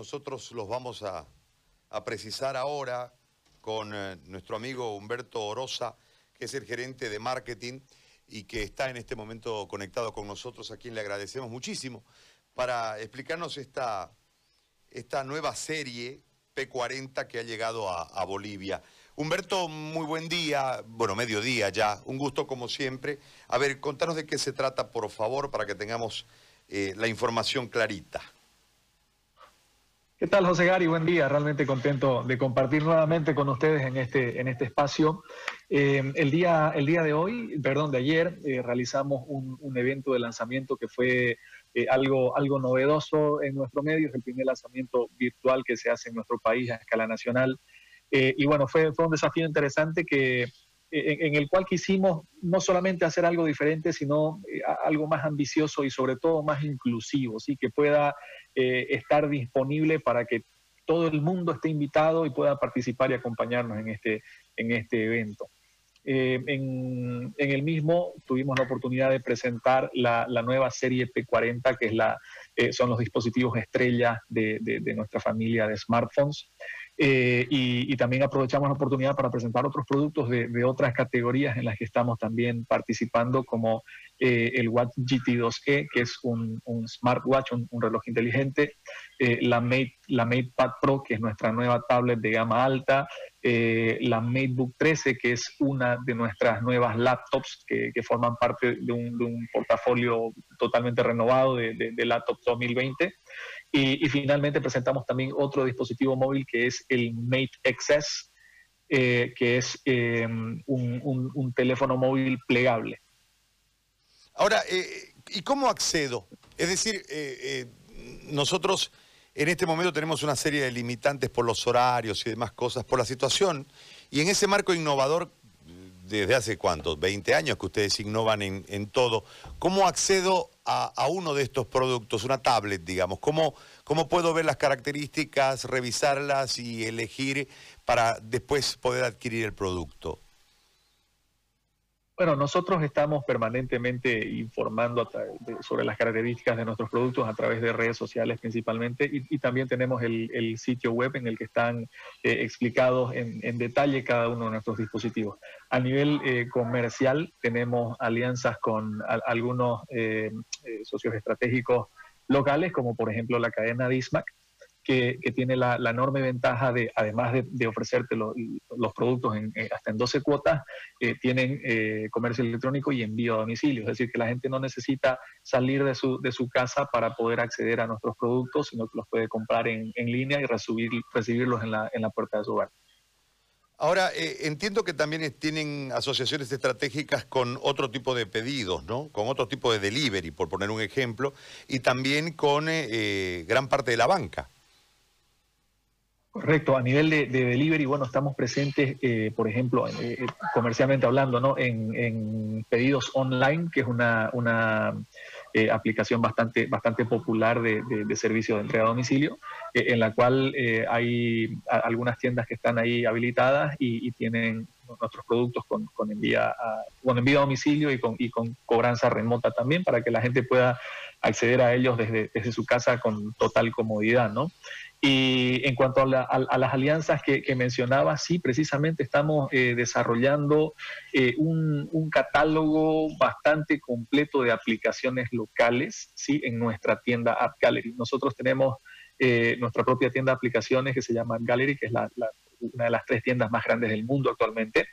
nosotros los vamos a, precisar ahora con eh, nuestro amigo Humberto Orosa, que es el gerente de marketing y que está en este momento conectado con nosotros, a quien le agradecemos muchísimo, para explicarnos esta, esta nueva serie P40 que ha llegado a, Bolivia. Humberto, muy buen día, bueno, mediodía ya, un gusto como siempre. A ver, contanos de qué se trata, por favor, para que tengamos eh, la información clarita. ¿Qué tal, José Gary? Buen día. Realmente contento de compartir nuevamente con ustedes en este, en este espacio. Eh, el, día, el día de hoy, perdón, de ayer, eh, realizamos un, evento de lanzamiento que fue eh, algo, algo novedoso en nuestro medio. Es el primer lanzamiento virtual que se hace en nuestro país a escala nacional. y bueno, fue, fue un desafío interesante que en, el cual quisimos no solamente hacer algo diferente, sino eh, algo más ambicioso y sobre todo más inclusivo, ¿sí? que pueda eh, estar disponible para que todo el mundo esté invitado y pueda participar y acompañarnos en este, en este evento. Eh, en, el mismo tuvimos la oportunidad de presentar la, nueva serie P40, que es la, son los dispositivos estrella de, de nuestra familia de smartphones. Eh, y, también aprovechamos la oportunidad para presentar otros productos de, otras categorías en las que estamos también participando, como eh, el Watch GT2e, que es un, smartwatch, un, reloj inteligente, eh, la, Mate, la MatePad Pro, que es nuestra nueva tablet de gama alta, la MateBook 13, que es una de nuestras nuevas laptops que, forman parte de un, portafolio totalmente renovado de, de, de laptops 2020. Y, finalmente presentamos también otro dispositivo móvil que es el Mate XS, eh, que es em, un, teléfono móvil plegable. Ahora, eh, ¿y cómo accedo? Es decir, eh, nosotros en este momento tenemos una serie de limitantes por los horarios y demás cosas, por la situación, y en ese marco innovador, desde hace cuántos, 20 años que ustedes innovan en, todo, ¿cómo accedo a, uno de estos productos, una tablet, digamos? ¿Cómo, ¿Cómo puedo ver las características, revisarlas y elegir para después poder adquirir el producto? Bueno, nosotros estamos permanentemente informando sobre las características de nuestros productos a través de redes sociales principalmente y, también tenemos el, sitio web en el que están eh, explicados en, detalle cada uno de nuestros dispositivos. A nivel eh, comercial tenemos alianzas con algunos eh, socios estratégicos locales, como por ejemplo la cadena Dismac, que, tiene la, enorme ventaja de, además de, ofrecerte los productos en, hasta en 12 cuotas, eh, tienen eh, comercio electrónico y envío a domicilio. Es decir, que la gente no necesita salir de su, de su casa para poder acceder a nuestros productos, sino que los puede comprar en, en línea y recibir, recibirlos en la, en la puerta de su hogar. Ahora, eh, entiendo que también tienen asociaciones estratégicas con otro tipo de pedidos, ¿no? Con otro tipo de delivery, por poner un ejemplo, y también con gran parte de la banca. Correcto, a nivel de, delivery, bueno, estamos presentes, eh, por ejemplo, eh, eh, comercialmente hablando, ¿no? En, pedidos online, que es una, una aplicación bastante, bastante popular de, servicio de entrega a domicilio, en la cual hay algunas tiendas que están ahí habilitadas y, tienen nuestros productos con, con, envía con envío a domicilio y con, y con cobranza remota también para que la gente pueda acceder a ellos desde, desde su casa con total comodidad, ¿no? Y en cuanto a, las alianzas que, mencionaba, sí, precisamente estamos eh, desarrollando eh, un, catálogo bastante completo de aplicaciones locales ¿sí? en nuestra tienda App Gallery. Nosotros tenemos eh, nuestra propia tienda de aplicaciones que se llama App Gallery, que es una de las tres tiendas más grandes del mundo actualmente,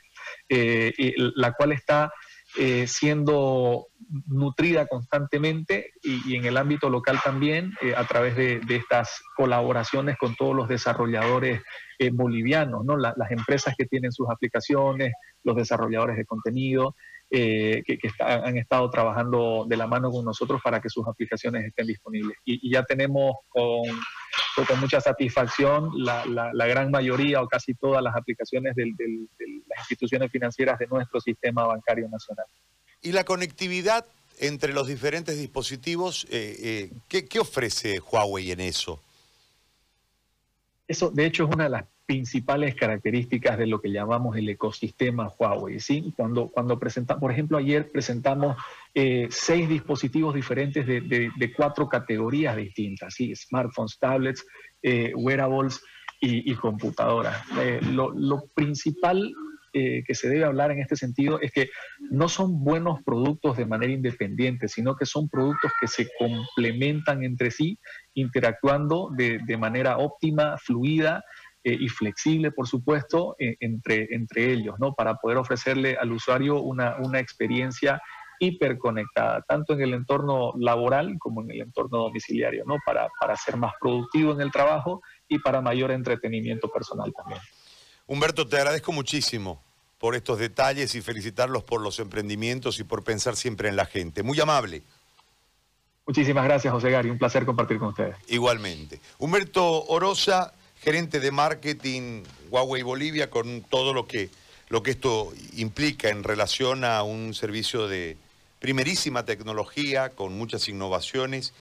y la cual está eh, siendo nutrida constantemente y, en el ámbito local también eh, a través de, estas colaboraciones con todos los desarrolladores eh, bolivianos, ¿no? las empresas que tienen sus aplicaciones, los desarrolladores de contenido, que, han estado trabajando de la mano con nosotros para que sus aplicaciones estén disponibles. Y, ya tenemos con, con mucha satisfacción la, la, gran mayoría o casi todas las aplicaciones del, del instituciones financieras de nuestro sistema bancario nacional. ¿Y la conectividad entre los diferentes dispositivos, eh, eh, ¿qué, ofrece Huawei en eso? Eso, de hecho, es una de las principales características de lo que llamamos el ecosistema Huawei. ¿sí? Cuando, cuando presentamos, por ejemplo, ayer presentamos eh, seis dispositivos diferentes de, cuatro categorías distintas, ¿sí? smartphones, tablets, eh, wearables y, computadoras. Eh, lo, lo, principal que se debe hablar en este sentido es que no son buenos productos de manera independiente, sino que son productos que se complementan entre sí, interactuando de, de manera óptima, fluida eh, y flexible, por supuesto, eh, entre, entre ellos, ¿no? Para poder ofrecerle al usuario una, una experiencia hiperconectada, tanto en el entorno laboral como en el entorno domiciliario, ¿no? Para, para ser más productivo en el trabajo y para mayor entretenimiento personal también. Humberto, te agradezco muchísimo por estos detalles y felicitarlos por los emprendimientos y por pensar siempre en la gente. Muy amable. Muchísimas gracias, José Gary. Un placer compartir con ustedes. Igualmente. Humberto Orosa gerente de marketing Huawei Bolivia, con todo lo que, lo que esto implica en relación a un servicio de primerísima tecnología, con muchas innovaciones